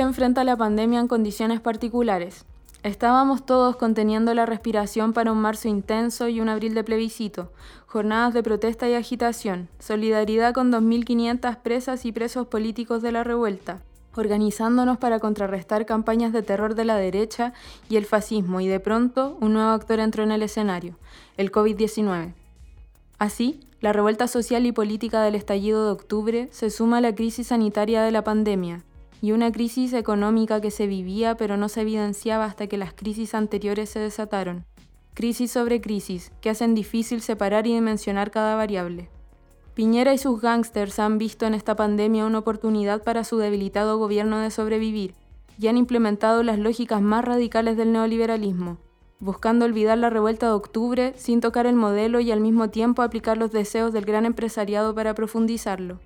Chile enfrenta la pandemia en condiciones particulares. Estábamos todos conteniendo la respiración para un marzo intenso y un abril de plebiscito, jornadas de protesta y agitación, solidaridad con 2.500 presas y presos políticos de la revuelta, organizándonos para contrarrestar campañas de terror de la derecha y el fascismo, y de pronto un nuevo actor entró en el escenario, el COVID-19. Así, la revuelta social y política del estallido de octubre se suma a la crisis sanitaria de la pandemia, y una crisis económica que se vivía pero no se evidenciaba hasta que las crisis anteriores se desataron. Crisis sobre crisis, que hacen difícil separar y dimensionar cada variable. Piñera y sus gángsters han visto en esta pandemia una oportunidad para su debilitado gobierno de sobrevivir y han implementado las lógicas más radicales del neoliberalismo, buscando olvidar la revuelta de octubre sin tocar el modelo y al mismo tiempo aplicar los deseos del gran empresariado para profundizarlo.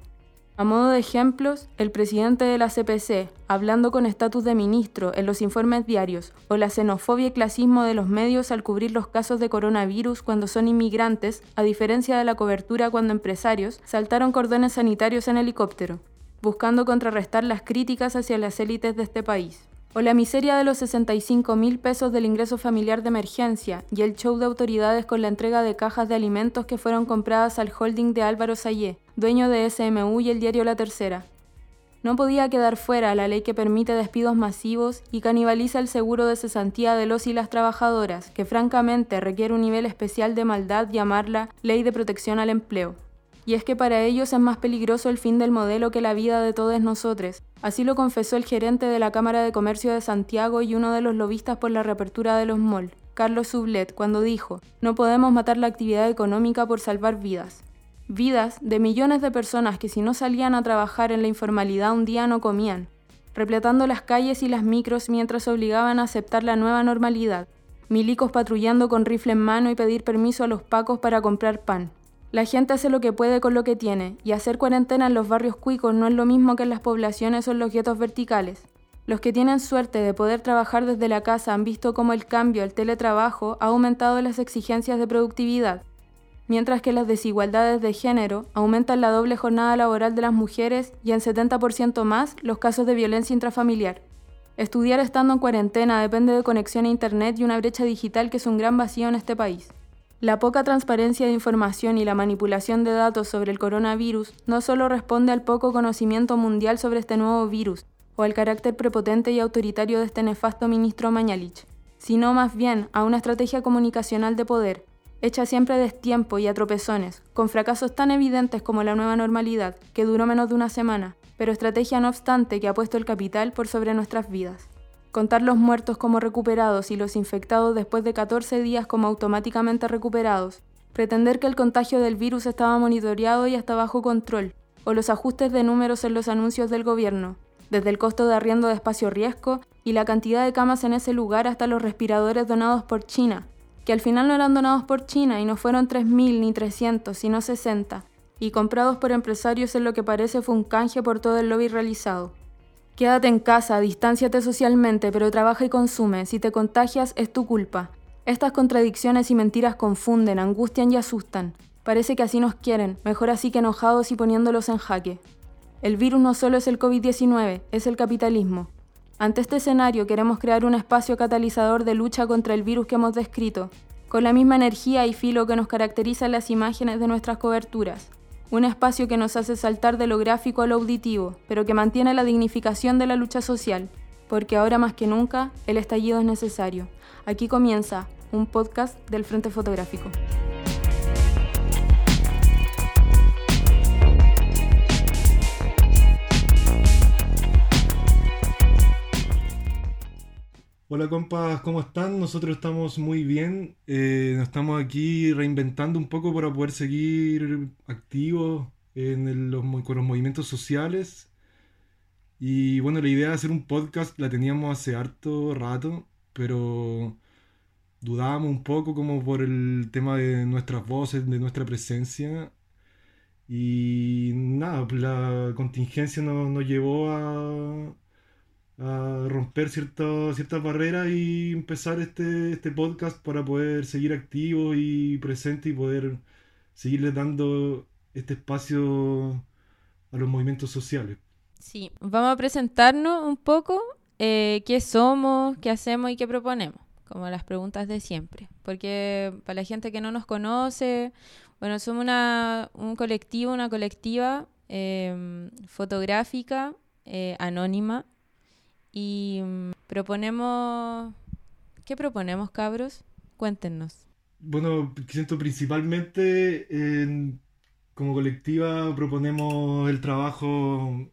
A modo de ejemplos, el presidente de la CPC, hablando con estatus de ministro en los informes diarios, o la xenofobia y clasismo de los medios al cubrir los casos de coronavirus cuando son inmigrantes, a diferencia de la cobertura cuando empresarios saltaron cordones sanitarios en helicóptero, buscando contrarrestar las críticas hacia las élites de este país. O la miseria de los 65 mil pesos del ingreso familiar de emergencia y el show de autoridades con la entrega de cajas de alimentos que fueron compradas al holding de Álvaro Sayé, dueño de SMU y el diario La Tercera. No podía quedar fuera la ley que permite despidos masivos y canibaliza el seguro de cesantía de los y las trabajadoras, que francamente requiere un nivel especial de maldad llamarla Ley de Protección al Empleo. Y es que para ellos es más peligroso el fin del modelo que la vida de todos nosotros. Así lo confesó el gerente de la Cámara de Comercio de Santiago y uno de los lobistas por la reapertura de los malls, Carlos Sublet, cuando dijo, no podemos matar la actividad económica por salvar vidas vidas de millones de personas que si no salían a trabajar en la informalidad un día no comían, repletando las calles y las micros mientras obligaban a aceptar la nueva normalidad, milicos patrullando con rifle en mano y pedir permiso a los pacos para comprar pan. La gente hace lo que puede con lo que tiene, y hacer cuarentena en los barrios cuicos no es lo mismo que en las poblaciones o en los guetos verticales. Los que tienen suerte de poder trabajar desde la casa han visto cómo el cambio al teletrabajo ha aumentado las exigencias de productividad, mientras que las desigualdades de género aumentan la doble jornada laboral de las mujeres y en 70% más los casos de violencia intrafamiliar. Estudiar estando en cuarentena depende de conexión a Internet y una brecha digital que es un gran vacío en este país. La poca transparencia de información y la manipulación de datos sobre el coronavirus no solo responde al poco conocimiento mundial sobre este nuevo virus o al carácter prepotente y autoritario de este nefasto ministro Mañalich, sino más bien a una estrategia comunicacional de poder hecha siempre a destiempo y a tropezones, con fracasos tan evidentes como la nueva normalidad, que duró menos de una semana, pero estrategia no obstante que ha puesto el capital por sobre nuestras vidas. Contar los muertos como recuperados y los infectados después de 14 días como automáticamente recuperados, pretender que el contagio del virus estaba monitoreado y hasta bajo control, o los ajustes de números en los anuncios del gobierno, desde el costo de arriendo de espacio riesgo y la cantidad de camas en ese lugar hasta los respiradores donados por China, que al final no eran donados por China y no fueron 3.000 ni 300, sino 60, y comprados por empresarios en lo que parece fue un canje por todo el lobby realizado. Quédate en casa, distánciate socialmente, pero trabaja y consume. Si te contagias, es tu culpa. Estas contradicciones y mentiras confunden, angustian y asustan. Parece que así nos quieren, mejor así que enojados y poniéndolos en jaque. El virus no solo es el COVID-19, es el capitalismo. Ante este escenario queremos crear un espacio catalizador de lucha contra el virus que hemos descrito, con la misma energía y filo que nos caracteriza en las imágenes de nuestras coberturas. Un espacio que nos hace saltar de lo gráfico a lo auditivo, pero que mantiene la dignificación de la lucha social, porque ahora más que nunca el estallido es necesario. Aquí comienza un podcast del Frente Fotográfico. Hola compas, ¿cómo están? Nosotros estamos muy bien. Eh, nos estamos aquí reinventando un poco para poder seguir activos en los, con los movimientos sociales. Y bueno, la idea de hacer un podcast la teníamos hace harto rato, pero dudábamos un poco como por el tema de nuestras voces, de nuestra presencia. Y nada, la contingencia nos llevó a, a romper ciertas barreras y empezar este, este podcast para poder seguir activo y presente y poder seguirle dando este espacio a los movimientos sociales. Sí, vamos a presentarnos un poco eh, qué somos, qué hacemos y qué proponemos, como las preguntas de siempre. Porque para la gente que no nos conoce, bueno, somos una, un colectivo, una colectiva em, fotográfica, eh, anónima, y mm, proponemos... ¿Qué proponemos, cabros? Cuéntenos. Bueno, siento principalmente como colectiva proponemos el trabajo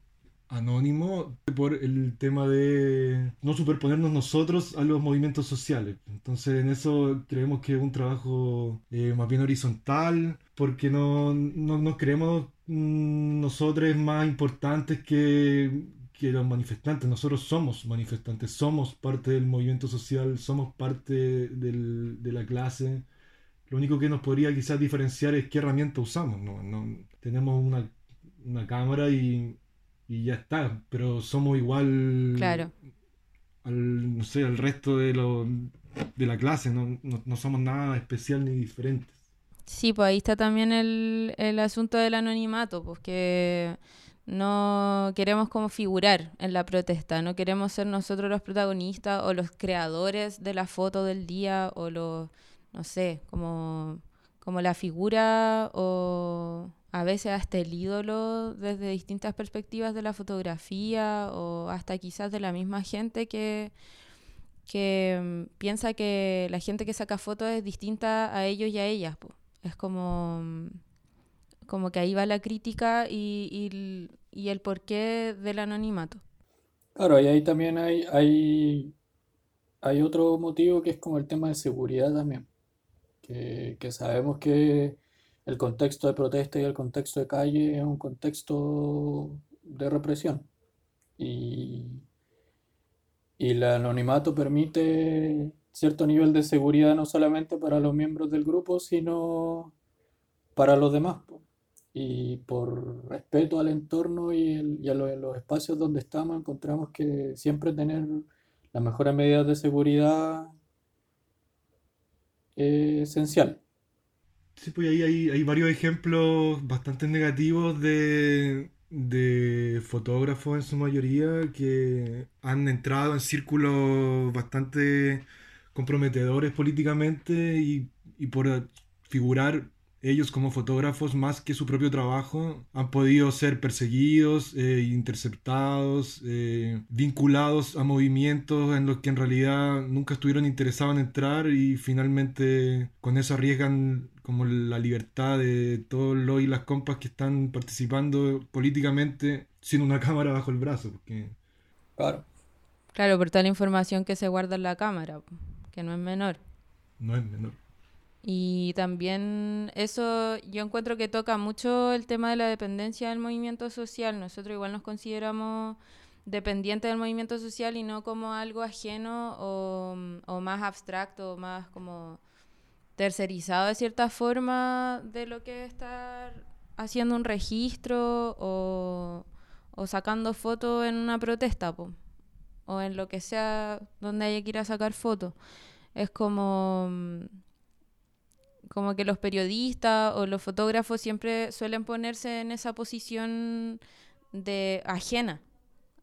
anónimo por el tema de no superponernos nosotros a los movimientos sociales. Entonces en eso creemos que es un trabajo eh, más bien horizontal, porque no, no nos creemos mm, nosotros más importantes que, que los manifestantes. Nosotros somos manifestantes, somos parte del movimiento social, somos parte del, de la clase. Lo único que nos podría quizás diferenciar es qué herramienta usamos. ¿no? no tenemos una, una cámara y y ya está, pero somos igual claro. al, no sé, al resto de, lo, de la clase, no, no, somos nada especial ni diferentes. Sí, pues ahí está también el, el asunto del anonimato, pues que no queremos como figurar en la protesta, no queremos ser nosotros los protagonistas o los creadores de la foto del día o los, no sé, como, como la figura o a veces hasta el ídolo desde distintas perspectivas de la fotografía o hasta quizás de la misma gente que, que mm, piensa que la gente que saca fotos es distinta a ellos y a ellas. Es como, mm, como que ahí va la crítica y, y, el porqué del anonimato. Claro, y ahí también hay, hay, hay otro motivo que es como el tema de seguridad también, que, que sabemos que el contexto de protesta y el contexto de calle es un contexto de represión. Y, el anonimato permite cierto nivel de seguridad no solamente para los miembros del grupo, sino para los demás. Y por respeto al entorno y, a los, espacios donde estamos, encontramos que siempre tener las mejores medidas de seguridad es esencial. Sí, pues ahí hay, varios ejemplos bastante negativos de, de fotógrafos en su mayoría que han entrado en círculos bastante comprometedores políticamente y, y por figurar ellos como fotógrafos, más que su propio trabajo, han podido ser perseguidos, eh, interceptados, eh, vinculados a movimientos en los que en realidad nunca estuvieron interesados en entrar y finalmente con eso arriesgan como la libertad de todos los y las compas que están participando políticamente sin una cámara bajo el brazo. Porque... Claro. Claro, por toda la información que se guarda en la cámara, que no es menor. No es menor. Y también eso yo encuentro que toca mucho el tema de la dependencia del movimiento social. Nosotros igual nos consideramos dependientes del movimiento social y no como algo ajeno o, o más abstracto, o más como tercerizado de cierta forma de lo que es estar haciendo un registro o, o sacando fotos en una protesta o en lo que sea donde haya que ir a sacar fotos. Es como como que los periodistas o los fotógrafos siempre suelen ponerse en esa posición de ajena,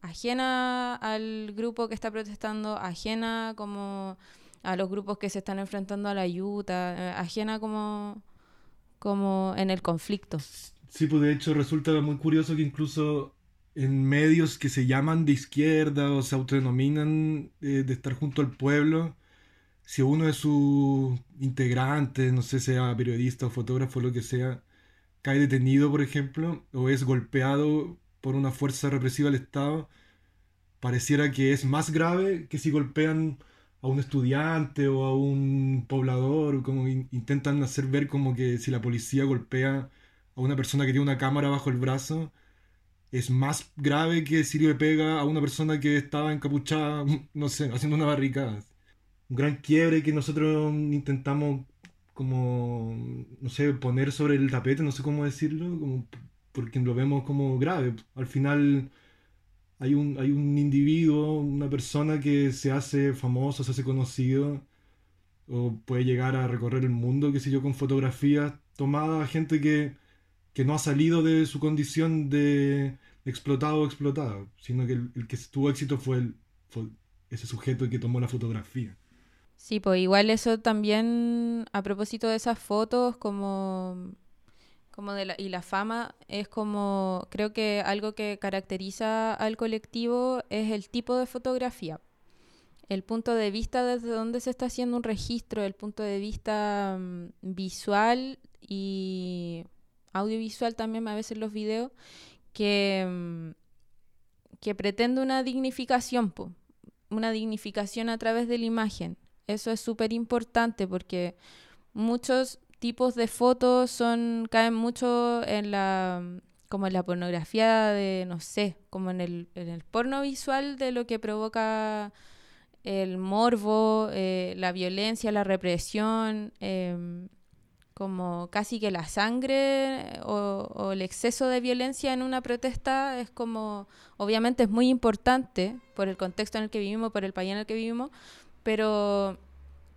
ajena al grupo que está protestando, ajena como a los grupos que se están enfrentando a la ayuda, eh, ajena como, como en el conflicto. Sí, pues de hecho resulta muy curioso que incluso en medios que se llaman de izquierda o se autodenominan eh, de estar junto al pueblo, si uno de sus integrantes, no sé, sea periodista o fotógrafo, lo que sea, cae detenido, por ejemplo, o es golpeado por una fuerza represiva del Estado, pareciera que es más grave que si golpean a un estudiante o a un poblador, como intentan hacer ver como que si la policía golpea a una persona que tiene una cámara bajo el brazo, es más grave que si le pega a una persona que estaba encapuchada, no sé, haciendo una barricada un gran quiebre que nosotros intentamos como, no sé, poner sobre el tapete, no sé cómo decirlo, como, porque lo vemos como grave. Al final hay un, hay un individuo, una persona que se hace famoso, se hace conocido, o puede llegar a recorrer el mundo, qué sé yo, con fotografías tomadas a gente que, que no ha salido de su condición de, explotado o explotada, sino que el, que tuvo éxito fue, ese sujeto que tomó la fotografía. Sí, pues igual eso también, a propósito de esas fotos, como, como de la, y la fama, es como, creo que algo que caracteriza al colectivo es el tipo de fotografía. El punto de vista desde donde se está haciendo un registro, el punto de vista mm, visual y audiovisual también a veces los videos, que, mm, que pretende una dignificación, una dignificación a través de la imagen. Eso es súper importante porque muchos tipos de fotos son caen mucho en la como en la pornografía de no sé como en el, en el porno visual de lo que provoca el morbo eh, la violencia la represión em, como casi que la sangre o, el exceso de violencia en una protesta es como, obviamente es muy importante por el contexto en el que vivimos, por el país en el que vivimos, pero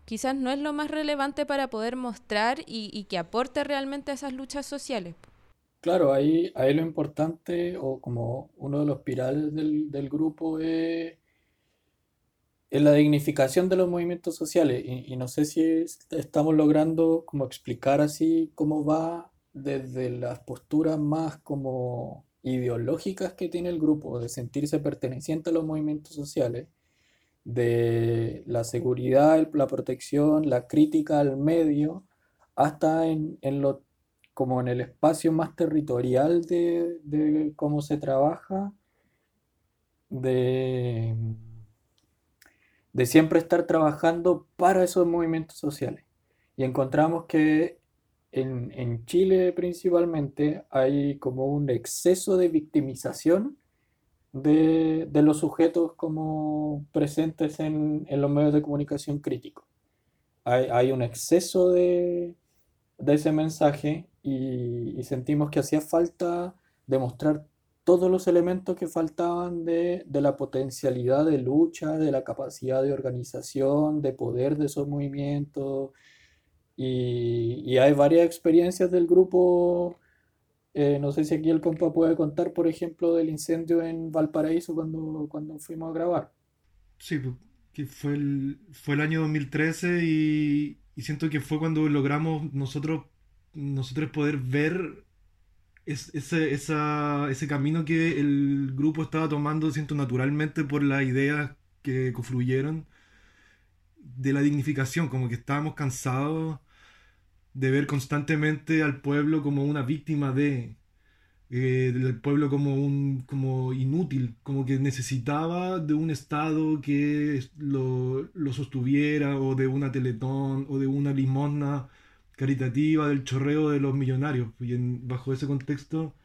quizás no es lo más relevante para poder mostrar y, que aporte realmente a esas luchas sociales. Claro, ahí, ahí lo importante o como uno de los pirales del, del grupo es la dignificación de los movimientos sociales y, no sé si estamos logrando como explicar así cómo va desde las posturas más como ideológicas que tiene el grupo de sentirse perteneciente a los movimientos sociales, de la seguridad, la protección, la crítica al medio, hasta en, lo, como en el espacio más territorial de, de cómo se trabaja, de de siempre estar trabajando para esos movimientos sociales. Y encontramos que en, Chile principalmente hay como un exceso de victimización de, los sujetos como presentes en, los medios de comunicación críticos. Hay, un exceso de, ese mensaje y, y sentimos que hacía falta demostrar todos los elementos que faltaban de, la potencialidad de lucha, de la capacidad de organización, de poder de esos movimientos. Y, hay varias experiencias del grupo. Eh, no sé si aquí el compa puede contar, por ejemplo, del incendio en Valparaíso cuando, cuando fuimos a grabar. Sí, que fue el, fue el año 2013 y, y siento que fue cuando logramos nosotros, nosotros poder ver es, ese, ese camino que el grupo estaba tomando, siento naturalmente por las ideas que confluyeron de la dignificación, como que estábamos cansados de ver constantemente al pueblo como una víctima de, eh, del pueblo como un como inútil, como que necesitaba de un Estado que lo, lo sostuviera, o de una teletón, o de una limosna caritativa del chorreo de los millonarios. Y bajo ese contexto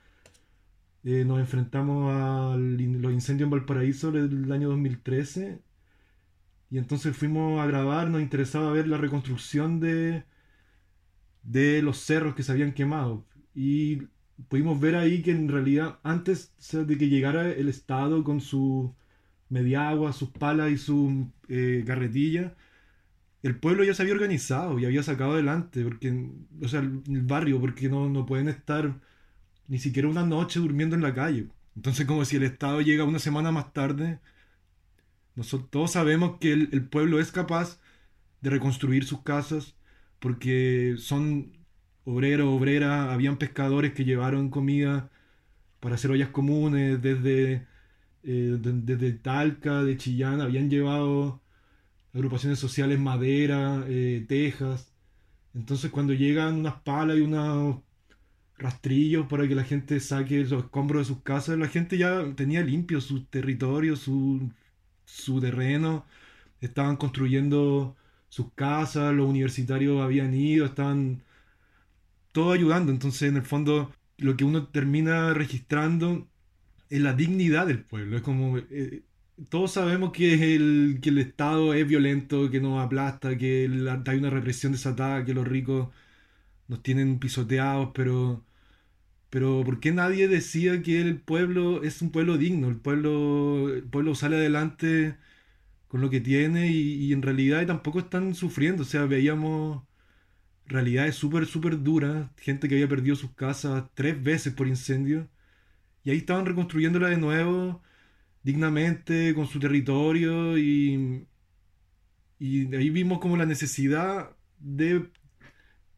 eh, nos enfrentamos a los incendios en Valparaíso del año 2013. Y entonces fuimos a grabar, nos interesaba ver la reconstrucción de, de los cerros que se habían quemado. Y pudimos ver ahí que en realidad antes de que llegara el Estado con su mediagua, sus palas y su eh, carretilla, el pueblo ya se había organizado y había sacado adelante, porque, o sea, el, barrio, porque no, no pueden estar ni siquiera una noche durmiendo en la calle. Entonces, como si el Estado llega una semana más tarde, nosotros todos sabemos que el, pueblo es capaz de reconstruir sus casas, porque son obreros, obreras, habían pescadores que llevaron comida para hacer ollas comunes desde, eh, desde Talca, de Chillán, habían llevado agrupaciones sociales madera, eh, tejas. Entonces cuando llegan unas palas y unos rastrillos para que la gente saque los escombros de sus casas, la gente ya tenía limpio su territorio, su, su terreno, estaban construyendo sus casas, los universitarios habían ido, estaban todo ayudando. Entonces en el fondo lo que uno termina registrando es la dignidad del pueblo. Es como eh, todos sabemos que el, que el Estado es violento, que nos aplasta, que hay una represión desatada, que los ricos nos tienen pisoteados, pero, pero ¿por qué nadie decía que el pueblo es un pueblo digno? El pueblo, el pueblo sale adelante con lo que tiene y, en realidad tampoco están sufriendo, o sea, veíamos realidades súper, súper duras, gente que había perdido sus casas tres veces por incendio Y ahí estaban reconstruyéndola de nuevo, dignamente, con su territorio, y, y ahí vimos como la necesidad de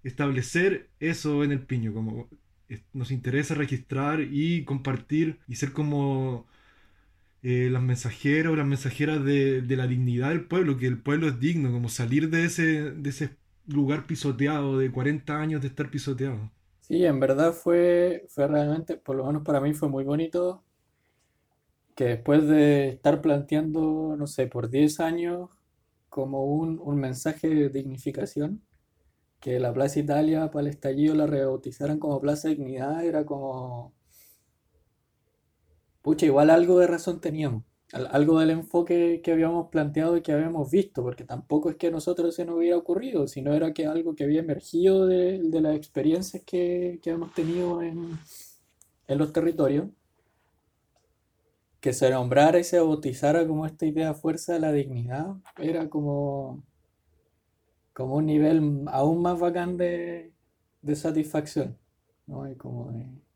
establecer eso en el piño, como nos interesa registrar y compartir y ser como eh, las mensajeros, las mensajeras de, la dignidad del pueblo, que el pueblo es digno, como salir de ese, de ese lugar pisoteado, de 40 años de estar pisoteado. Sí, en verdad fue, fue realmente, por lo menos para mí fue muy bonito que después de estar planteando, no sé, por 10 años como un, un mensaje de dignificación, que la Plaza Italia para el estallido la rebautizaran como Plaza Dignidad era como... Pucha, igual algo de razón teníamos, algo del enfoque que habíamos planteado y que habíamos visto, porque tampoco es que a nosotros se nos hubiera ocurrido, sino era que algo que había emergido de, las experiencias que, que hemos tenido en, en los territorios que se nombrara y se bautizara como esta idea fuerza de la dignidad, era como como un nivel aún más bacán de, satisfacción, ¿no? Y como de,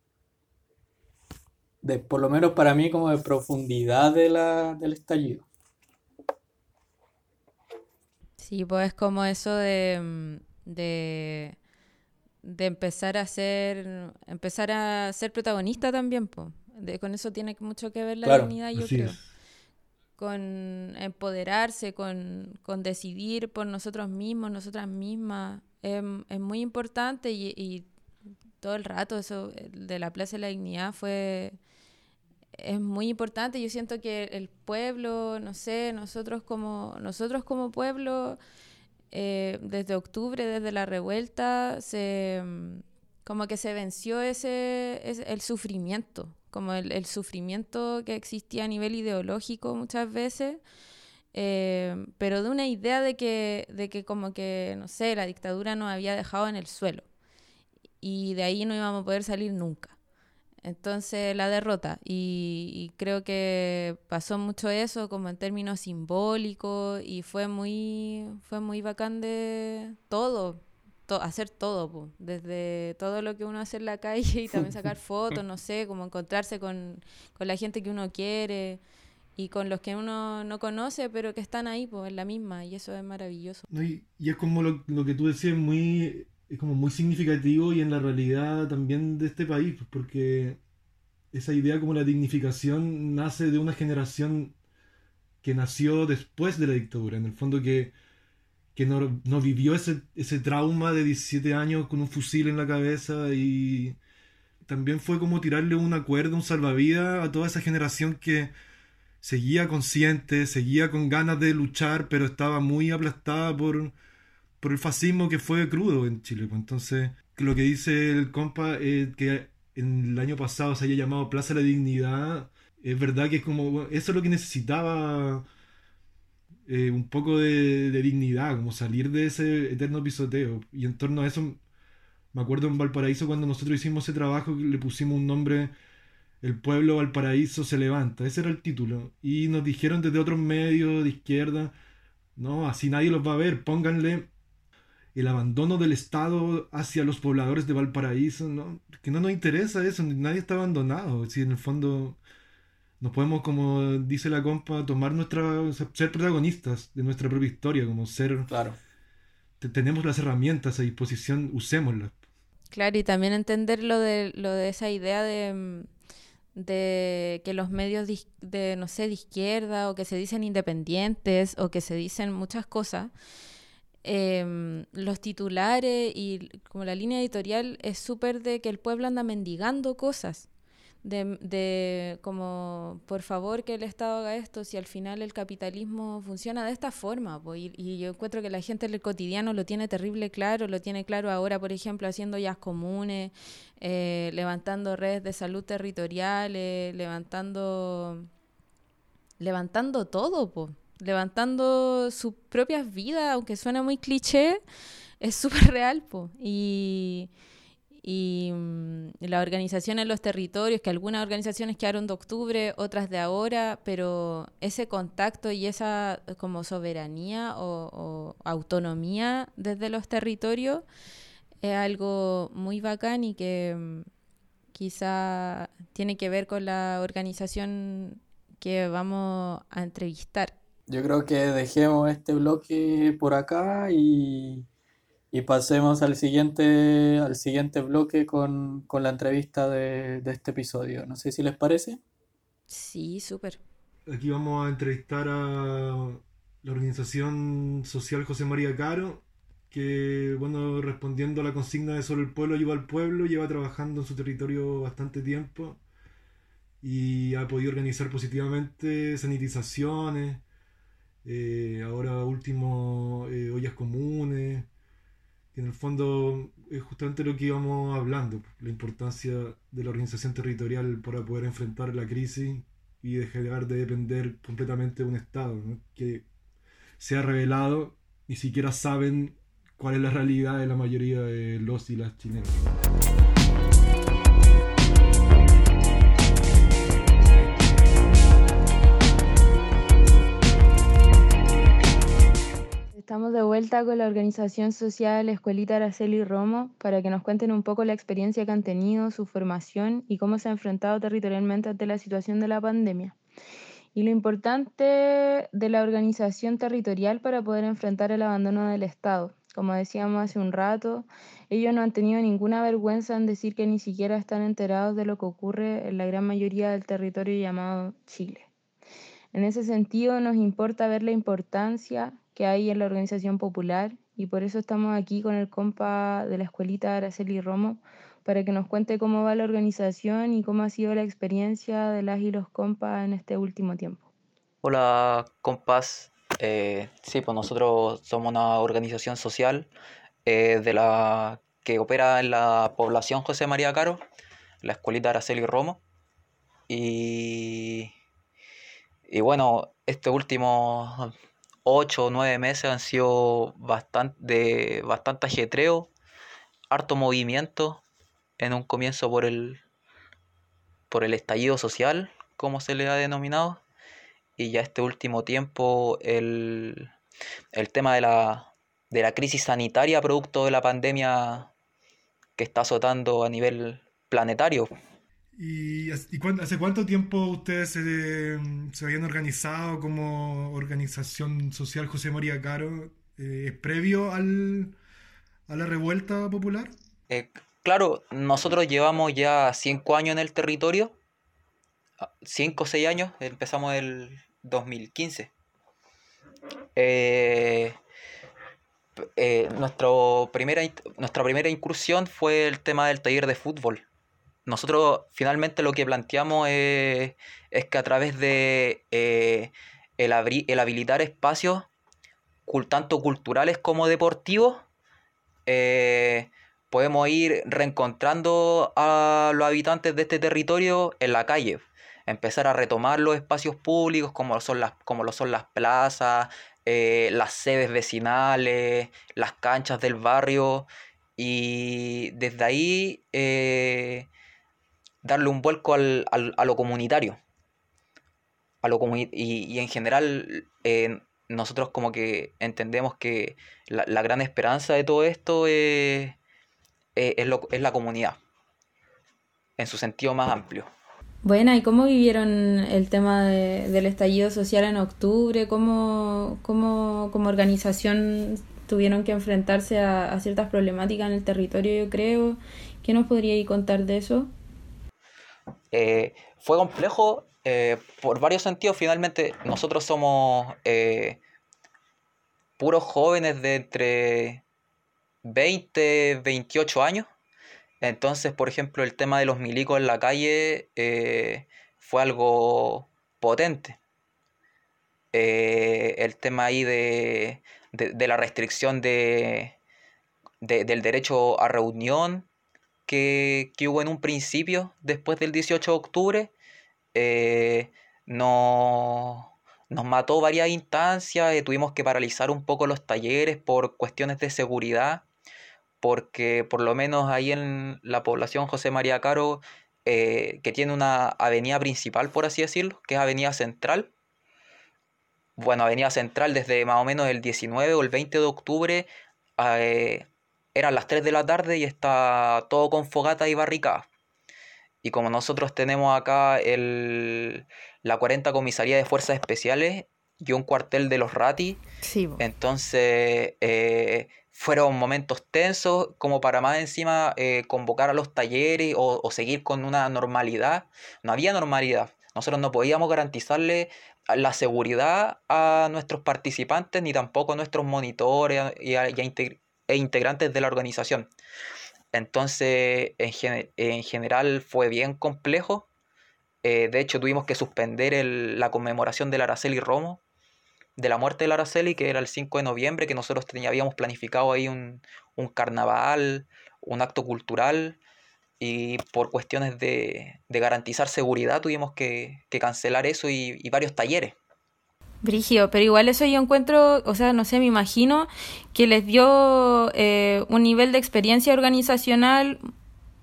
por lo menos para mí, como de profundidad de la, del estallido. Sí, pues es como eso de, de, empezar a ser, empezar a ser protagonista también, pues. con eso tiene mucho que ver la dignidad, yo creo con empoderarse, con, decidir por nosotros mismos, nosotras mismas. es muy importante y, todo el rato eso de la Plaza de la Dignidad fue... Es muy importante. Yo siento que el pueblo, no sé, nosotros como, nosotros como pueblo, eh, desde octubre, desde la revuelta, se, como que se venció ese, ese el sufrimiento como el, sufrimiento que existía a nivel ideológico muchas veces, eh, pero de una idea de que, de que como que, no sé, la dictadura nos había dejado en el suelo y de ahí no íbamos a poder salir nunca. Entonces la derrota y, y, creo que pasó mucho eso como en términos simbólicos y fue muy fue muy bacán de todo hacer todo, desde todo lo que uno hace en la calle y también sacar fotos, no sé, como encontrarse con, la gente que uno quiere y con los que uno no conoce, pero que están ahí, pues, en la misma, y eso es maravilloso. y, es como lo, que tú decías, muy, es como muy significativo y en la realidad también de este país, pues, porque esa idea como la dignificación nace de una generación que nació después de la dictadura, en el fondo que que no, vivió ese, ese, trauma de 17 años con un fusil en la cabeza y también fue como tirarle una cuerda, un salvavidas a toda esa generación que seguía consciente, seguía con ganas de luchar, pero estaba muy aplastada por, por el fascismo que fue crudo en Chile. Pues. Entonces, lo que dice el compa es que en el año pasado se haya llamado Plaza de la Dignidad, es verdad que es como, eso es lo que necesitaba eh, un poco de, dignidad, como salir de ese eterno pisoteo. Y en torno a eso, me acuerdo en Valparaíso cuando nosotros hicimos ese trabajo, le pusimos un nombre, El pueblo Valparaíso se levanta, ese era el título. Y nos dijeron desde otros medios de izquierda, no, así nadie los va a ver, pónganle el abandono del Estado hacia los pobladores de Valparaíso, ¿no? que no nos interesa eso, nadie está abandonado, si en el fondo nos podemos, como dice la compa, tomar nuestra. ser protagonistas de nuestra propia historia, como ser. Claro. tenemos las herramientas a disposición, usémoslas. Claro, y también entender lo de, lo de esa idea de, de que los medios de, no sé, de izquierda o que se dicen independientes o que se dicen muchas cosas, em, los titulares y como la línea editorial es súper de que el pueblo anda mendigando cosas de, de, como, por favor que el Estado haga esto, si al final el capitalismo funciona de esta forma. y, yo encuentro que la gente en el cotidiano lo tiene terrible claro, lo tiene claro ahora, por ejemplo, haciendo ya comunes, eh, levantando redes de salud territoriales, levantando, levantando todo, po, levantando sus propias vidas, aunque suene muy cliché, es súper real. Po, y y mm, la organización en los territorios, que algunas organizaciones quedaron de octubre, otras de ahora, pero ese contacto y esa como soberanía o, autonomía desde los territorios es algo muy bacán y que, mm, quizá tiene que ver con la organización que vamos a entrevistar. Yo creo que dejemos este bloque por acá y, pasemos al siguiente, al siguiente bloque con, la entrevista de, de, este episodio. No sé si les parece. Sí, súper. Aquí vamos a entrevistar a la organización social José María Caro, que, bueno, respondiendo a la consigna de solo el pueblo ayuda al pueblo, lleva trabajando en su territorio bastante tiempo y ha podido organizar positivamente sanitizaciones, eh, ahora último eh, ollas comunes, que en el fondo es justamente lo que íbamos hablando, la importancia de la organización territorial para poder enfrentar la crisis y dejar de depender completamente de un Estado, que se ha revelado, ni siquiera saben cuál es la realidad de la mayoría de los y las chilenas. Estamos de vuelta con la organización social Escuelita Araceli Romo para que nos cuenten un poco la experiencia que han tenido, su formación y cómo se ha enfrentado territorialmente ante la situación de la pandemia. Y lo importante de la organización territorial para poder enfrentar el abandono del Estado, como decíamos hace un rato, ellos no han tenido ninguna vergüenza en decir que ni siquiera están enterados de lo que ocurre en la gran mayoría del territorio llamado Chile. En ese sentido, nos importa ver la importancia que hay en la organización popular y por eso estamos aquí con el compa de la escuelita Araceli Romo para que nos cuente cómo va la organización y cómo ha sido la experiencia de las y los compas en este último tiempo. Hola compas, eh, sí, pues nosotros somos una organización social eh, de la que opera en la población José María Caro, la escuelita Araceli Romo. Y, y bueno, este último 8 o 9 meses han sido bastante, bastante ajetreo, harto movimiento, en un comienzo por el, por el estallido social, como se le ha denominado, y ya este último tiempo el, el tema de la, de la crisis sanitaria producto de la pandemia que está azotando a nivel planetario. ¿Y, hace cuánto tiempo ustedes se, habían organizado como organización social José María Caro? ¿Es eh, previo al, a la revuelta popular? Eh, claro, nosotros llevamos ya cinco años en el territorio 5 o 6 años, empezamos el 2015. Eh, eh, nuestro primera, nuestra primera incursión fue el tema del taller de fútbol. Nosotros finalmente lo que planteamos es, que a través de eh, el, el, habilitar espacios tanto culturales como deportivos, podemos ir reencontrando a los habitantes de este territorio en la calle. Empezar a retomar los espacios públicos como, son las, como lo son las plazas, eh, las sedes vecinales, las canchas del barrio. Y desde ahí eh, darle un vuelco al, a lo comunitario. A lo y, en general eh, nosotros como que entendemos que la, gran esperanza de todo esto es, es la comunidad, en su sentido más amplio. Bueno, ¿y cómo vivieron el tema del estallido social en octubre? ¿Cómo, cómo como organización tuvieron que enfrentarse a, ciertas problemáticas en el territorio, yo creo? ¿Qué nos podríais contar de eso? Eh, fue complejo eh, por varios sentidos. Finalmente, nosotros somos eh, puros jóvenes de entre 20, 28 años. Entonces, por ejemplo, el tema de los milicos en la calle fue algo potente. El tema ahí de, la restricción de, del derecho a reunión que, hubo en un principio después del 18 de octubre, eh, nos mató varias instancias, tuvimos que paralizar un poco los talleres por cuestiones de seguridad porque por lo menos ahí en la población José María Caro, eh, que tiene una avenida principal, por así decirlo, que es Avenida Central. Bueno, Avenida Central desde más o menos el 19 o el 20 de octubre eh, eran las 3 de la tarde y está todo con fogata y barricada. y como nosotros tenemos acá el, la 40 Comisaría de Fuerzas Especiales y un cuartel de los RATI, entonces eh, fueron momentos tensos como para más encima eh, convocar a los talleres o, seguir con una normalidad. No había normalidad. Nosotros no podíamos garantizarle la seguridad a nuestros participantes ni tampoco a nuestros monitores y e integrantes de la organización. Entonces, en, general fue bien complejo. Eh, de hecho, tuvimos que suspender la conmemoración del Araceli Romo, de la muerte del Araceli, que era el 5 de noviembre, que nosotros teníamos planificado ahí un, carnaval, un acto cultural, y por cuestiones de, garantizar seguridad tuvimos que, cancelar eso y varios talleres. Brigio, pero igual eso yo encuentro, o sea, no sé, me imagino que les dio eh, un nivel de experiencia organizacional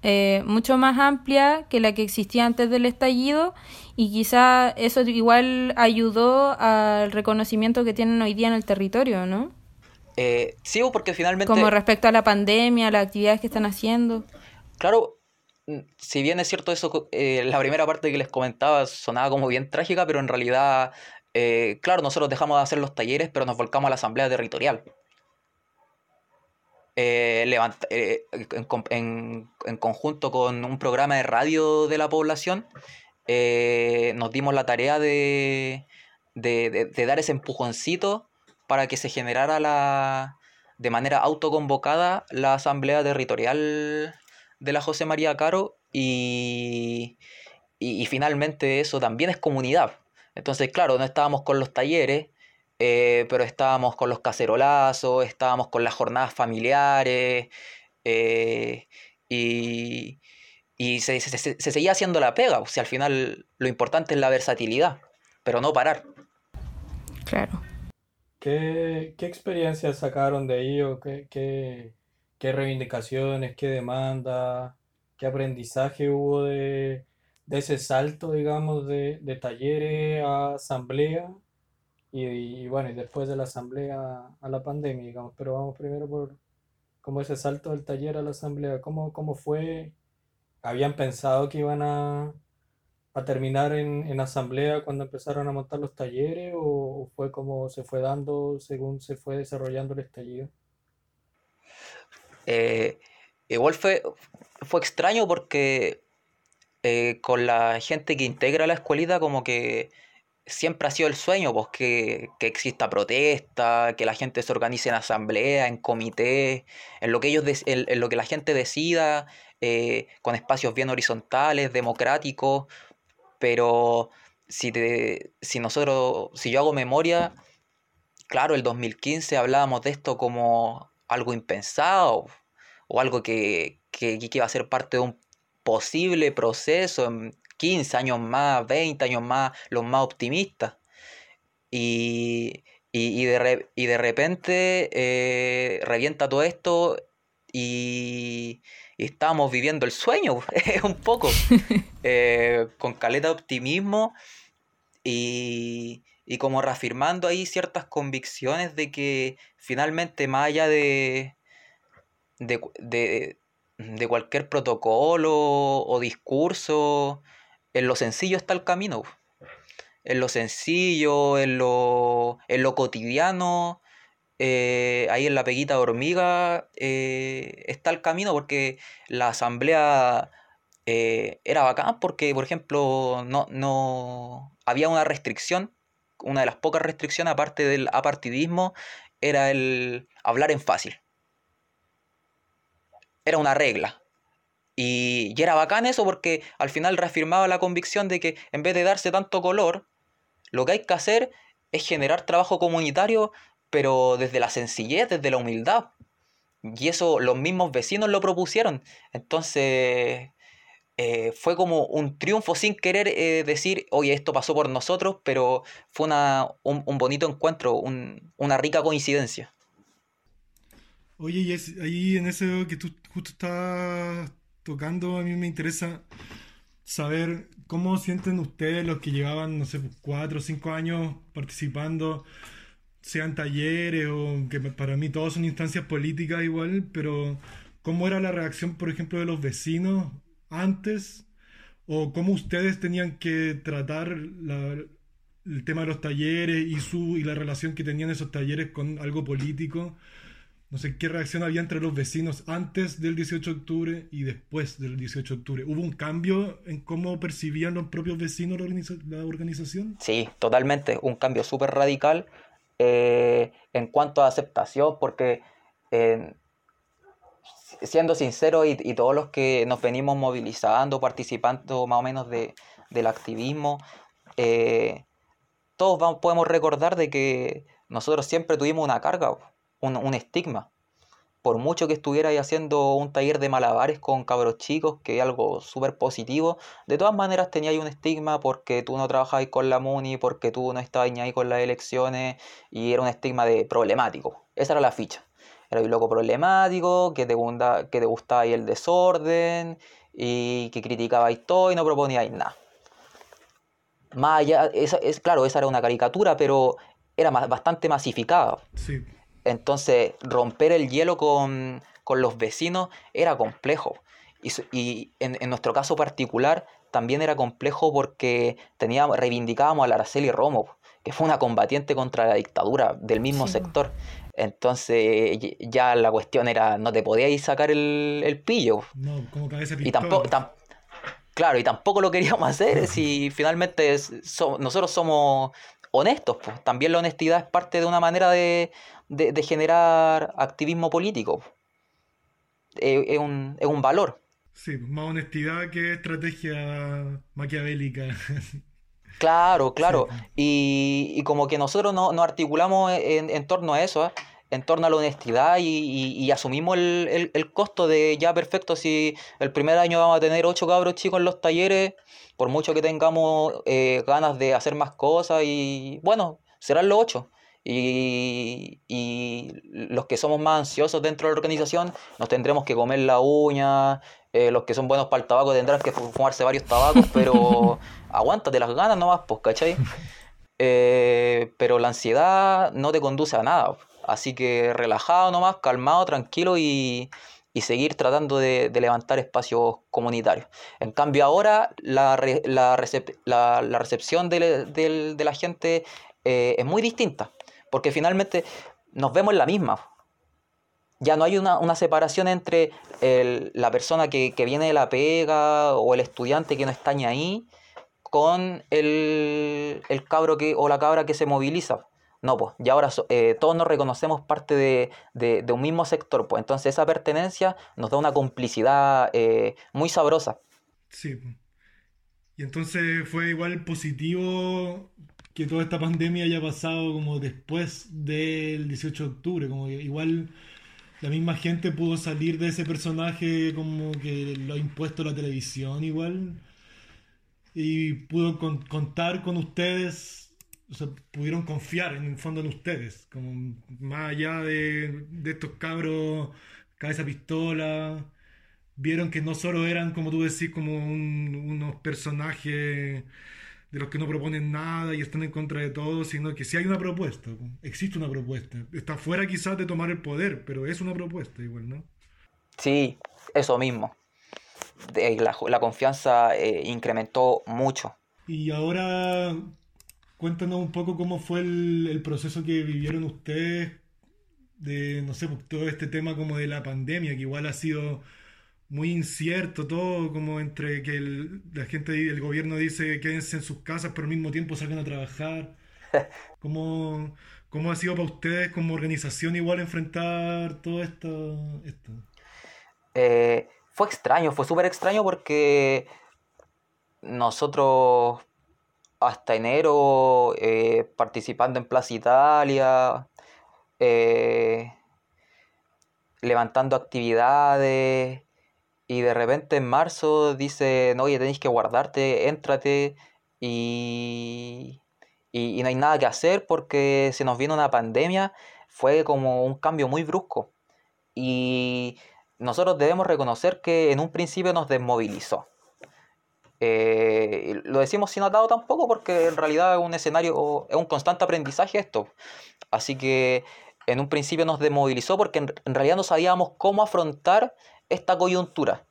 eh, mucho más amplia que la que existía antes del estallido y quizá eso igual ayudó al reconocimiento que tienen hoy día en el territorio, ¿no? Eh, sí, porque finalmente... Como respecto a la pandemia, las actividades que están haciendo. Claro, mm, si bien es cierto eso, la primera parte que les comentaba sonaba como bien trágica, pero en realidad eh, claro, nosotros dejamos de hacer los talleres, pero nos volcamos a la asamblea territorial. Eh, eh, en, conjunto con un programa de radio de la población, nos dimos la tarea de, dar ese empujoncito para que se generara la, de manera autoconvocada la asamblea territorial de la José María Caro y, y finalmente eso también es comunidad. Entonces, claro, no estábamos con los talleres, eh, pero estábamos con los cacerolazos, estábamos con las jornadas familiares, eh, y, se, seguía haciendo la pega. O sea, al final lo importante es la versatilidad, pero no parar. Claro. ¿Qué, experiencias sacaron de ahí o qué, qué reivindicaciones, qué demanda, qué aprendizaje hubo de, de ese salto, digamos, de, de talleres a asamblea y, bueno, y después de la asamblea a la pandemia, digamos, pero vamos primero por como ese salto del taller a la asamblea, ¿cómo, cómo fue? ¿Habían pensado que iban a, a terminar en, en, asamblea cuando empezaron a montar los talleres o, fue como se fue dando según se fue desarrollando el estallido? Eh, igual fue, fue extraño porque eh, con la gente que integra la escuelita como que siempre ha sido el sueño, pues que, exista protesta, que la gente se organice en asamblea, en comité, en lo que ellos en, lo que la gente decida, eh, con espacios bien horizontales, democráticos, pero si te, si nosotros, si yo hago memoria, claro, el 2015 hablábamos de esto como algo impensado, o algo que, que, que iba a ser parte de un posible proceso en 15 años más, 20 años más, los más optimistas. Y, y, de, y de, repente eh, revienta todo esto y, estamos viviendo el sueño, un poco, eh, con caleta de optimismo y, y como reafirmando ahí ciertas convicciones de que finalmente más allá de, de, de cualquier protocolo o discurso, en lo sencillo está el camino. En lo sencillo, en lo, en lo cotidiano, eh, ahí en la peguita de hormiga eh, está el camino porque la asamblea eh, era bacán porque, por ejemplo, no, no había una restricción, una de las pocas restricciones aparte del apartidismo era el hablar en fácil era una regla. Y, era bacán eso porque al final reafirmaba la convicción de que en vez de darse tanto color, lo que hay que hacer es generar trabajo comunitario, pero desde la sencillez, desde la humildad. Y eso los mismos vecinos lo propusieron. Entonces eh, fue como un triunfo sin querer eh, decir, oye, esto pasó por nosotros, pero fue una, un, bonito encuentro, una rica coincidencia. Oye, y ahí en eso que tú justo estás tocando, a mí me interesa saber cómo sienten ustedes los que llevaban, no sé, cuatro o cinco años participando, sean talleres o que para mí todos son instancias políticas igual, pero cómo era la reacción, por ejemplo, de los vecinos antes o cómo ustedes tenían que tratar el tema de los talleres y, su, y la relación que tenían esos talleres con algo político. No sé qué reacción había entre los vecinos antes del 18 de octubre y después del 18 de octubre. ¿Hubo un cambio en cómo percibían los propios vecinos la, organización? Sí, totalmente. Un cambio súper radical eh, en cuanto a aceptación, porque eh, siendo sincero y, todos los que nos venimos movilizando, participando más o menos de, del activismo, eh, todos podemos recordar de que nosotros siempre tuvimos una carga, un, un estigma. Por mucho que estuvierais haciendo un taller de malabares con cabros chicos, que es algo súper positivo, de todas maneras teníais un estigma porque tú no trabajabas con la MUNI, porque tú no estabas ahí con las elecciones, y era un estigma de problemático. Esa era la ficha era un loco problemático, que te, que te gustaba el desorden y que criticabais todo y no proponíais nada. Más allá, es, claro, esa era una caricatura, pero era bastante masificada. Entonces, romper el hielo con, los vecinos era complejo. Y, en, nuestro caso particular también era complejo porque teníamos, reivindicábamos a la Araceli Romo, que fue una combatiente contra la dictadura del mismo sector. Entonces ya la cuestión era, no te podíais sacar el, pillo. No, como cabeza Y tampoco, claro, y tampoco lo queríamos hacer si finalmente nosotros somos honestos. Pues. También la honestidad es parte de una manera de, generar activismo político. Es, un, es un valor. Sí, más honestidad que estrategia maquiavélica. Claro, claro. Y, como que nosotros nos no articulamos en, torno a eso, ¿eh? en torno a la honestidad y, asumimos el, costo de ya perfecto, si el primer año vamos a tener ocho cabros chicos en los talleres, por mucho que tengamos eh, ganas de hacer más cosas y bueno, serán los ocho. Y, y, los que somos más ansiosos dentro de la organización nos tendremos que comer la uña, eh, los que son buenos para el tabaco tendrán que fumarse varios tabacos, pero aguántate las ganas nomás, pues, ¿cachai? Eh, pero la ansiedad no te conduce a nada. Así que relajado nomás, calmado, tranquilo y, seguir tratando de, levantar espacios comunitarios. En cambio ahora la, la, recepción de, la gente eh, es muy distinta, porque finalmente nos vemos en la misma ya no hay una, separación entre la persona que, viene de la pega o el estudiante que no está ni ahí con el, cabro que, o la cabra que se moviliza. No, pues, y ahora eh, todos nos reconocemos parte de, un mismo sector, pues entonces esa pertenencia nos da una complicidad eh, muy sabrosa. Sí, y entonces fue igual positivo que toda esta pandemia haya pasado como después del 18 de octubre, como igual la misma gente pudo salir de ese personaje como que lo ha impuesto la televisión igual y pudo contar con ustedes, o sea, pudieron confiar en el fondo en ustedes, como más allá de, estos cabros cabeza pistola, vieron que no solo eran, como tú decís, como unos personajes de los que no proponen nada y están en contra de todo, sino que si hay una propuesta, existe una propuesta. Está fuera quizás de tomar el poder, pero es una propuesta igual, ¿no? Sí, eso mismo. La, la confianza eh, incrementó mucho. Y ahora cuéntanos un poco cómo fue el, el proceso que vivieron ustedes de, no sé, pues, todo este tema como de la pandemia, que igual ha sido muy incierto todo, como entre que la gente, el gobierno dice quédense en sus casas, pero al mismo tiempo salgan a trabajar. ¿Cómo, cómo ha sido para ustedes como organización igual enfrentar todo esto? esto? Eh, fue extraño, fue súper extraño porque nosotros hasta enero eh, participando en Plaza Italia, eh, levantando actividades, y de repente en marzo dice, no, oye, tenéis que guardarte, éntrate y, y, no hay nada que hacer porque se nos viene una pandemia. Fue como un cambio muy brusco. Y nosotros debemos reconocer que en un principio nos desmovilizó. Eh, lo decimos sin atado tampoco porque en realidad es un escenario, es un constante aprendizaje esto. Así que en un principio nos desmovilizó porque en realidad no sabíamos cómo afrontar esta coyuntura.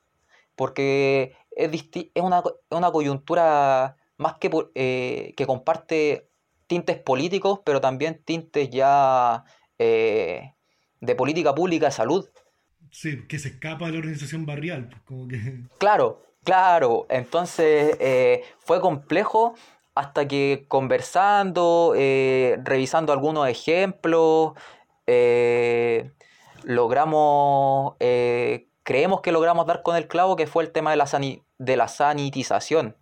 Porque es, es una, una, coyuntura más que, eh, que comparte tintes políticos, pero también tintes ya eh, de política pública de salud. Sí, que se escapa de la organización barrial. Pues, como que... Claro, claro. Entonces eh, fue complejo hasta que conversando, revisando algunos ejemplos, logramos, creemos que logramos dar con el clavo, que fue el tema de la, de la sanitización.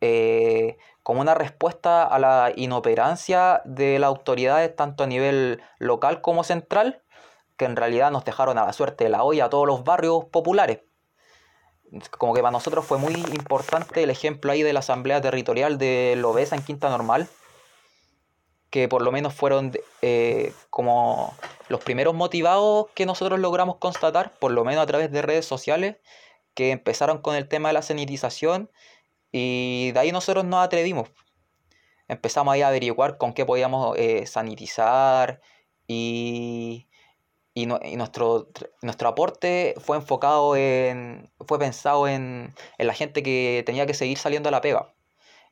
Eh, como una respuesta a la inoperancia de las autoridades tanto a nivel local como central, que en realidad nos dejaron a la suerte de la olla a todos los barrios populares. Como que para nosotros fue muy importante el ejemplo ahí de la Asamblea Territorial de Lobesa en Quinta Normal, que por lo menos fueron eh, como los primeros motivados que nosotros logramos constatar, por lo menos a través de redes sociales, que empezaron con el tema de la sanitización y de ahí nosotros nos atrevimos. Empezamos ahí a averiguar con qué podíamos eh, sanitizar y, y, nuestro, nuestro aporte fue enfocado en, fue pensado en, en la gente que tenía que seguir saliendo a la pega.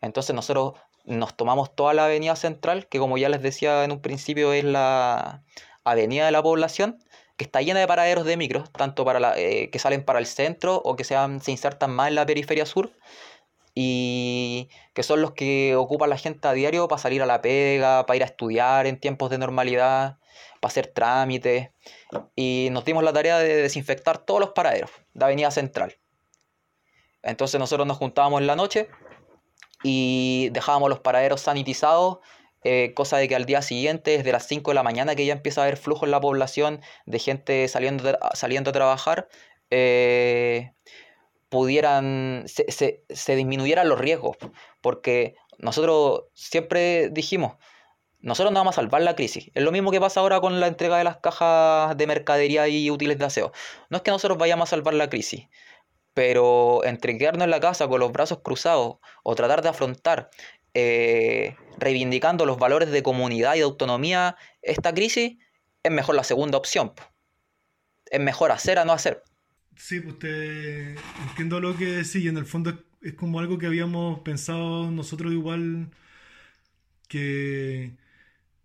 Entonces nosotros nos tomamos toda la avenida central, que como ya les decía en un principio es la avenida de la población, que está llena de paraderos de micros, tanto para la, eh, que salen para el centro o que sean, se insertan más en la periferia sur y que son los que ocupan la gente a diario para salir a la pega, para ir a estudiar en tiempos de normalidad, para hacer trámites. Y nos dimos la tarea de desinfectar todos los paraderos de Avenida Central. Entonces nosotros nos juntábamos en la noche y dejábamos los paraderos sanitizados, eh, cosa de que al día siguiente, desde las 5 de la mañana, que ya empieza a haber flujo en la población de gente saliendo, saliendo a trabajar, eh, pudieran, se, se, se disminuyeran los riesgos, porque nosotros siempre dijimos, nosotros no vamos a salvar la crisis. Es lo mismo que pasa ahora con la entrega de las cajas de mercadería y útiles de aseo. No es que nosotros vayamos a salvar la crisis, pero entre en la casa con los brazos cruzados o tratar de afrontar eh, reivindicando los valores de comunidad y de autonomía esta crisis, es mejor la segunda opción. Es mejor hacer a no hacer. Sí, pues te entiendo lo que decís y en el fondo es, como algo que habíamos pensado nosotros igual que